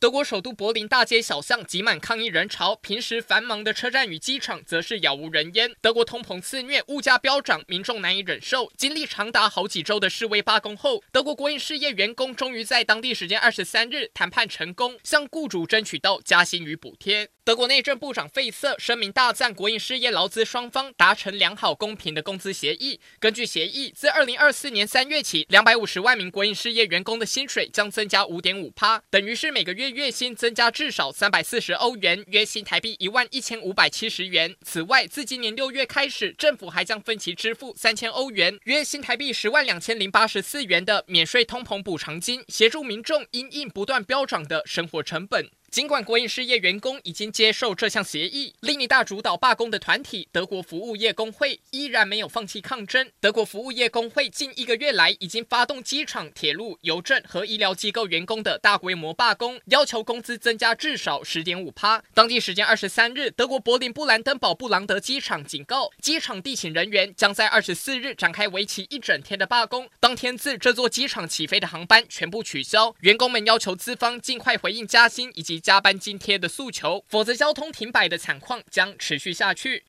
德国首都柏林大街小巷挤满抗议人潮，平时繁忙的车站与机场则是杳无人烟。德国通膨肆虐，物价飙涨，民众难以忍受。经历长达好几周的示威罢工后，德国国营事业员工终于在当地时间二十三日谈判成功，向雇主争取到加薪与补贴。德国内政部长费瑟声明大赞国营事业劳资双方达成良好公平的工资协议。根据协议，自二零二四年三月起，两百五十万名国营事业员工的薪水将增加五点五趴，等于是每个月月。薪增加至少三百四十欧元，约新台币一万一千五百七十元。此外，自今年六月开始，政府还将分期支付三千欧元，约新台币十万两千零八十四元的免税通膨补偿金，协助民众因应不断飙涨的生活成本。尽管国营事业员工已经接受这项协议，另一大主导罢工的团体德国服务业工会依然没有放弃抗争。德国服务业工会近一个月来已经发动机场、铁路、邮政和医疗机构员工的大规模罢工，要求工资增加至少十点五趴。当地时间二十三日，德国柏林布兰登堡布朗德机场警告，机场地勤人员将在二十四日展开为期一整天的罢工。当天自这座机场起飞的航班全部取消，员工们要求资方尽快回应加薪以及加班津贴的诉求，否则交通停摆的惨况将持续下去。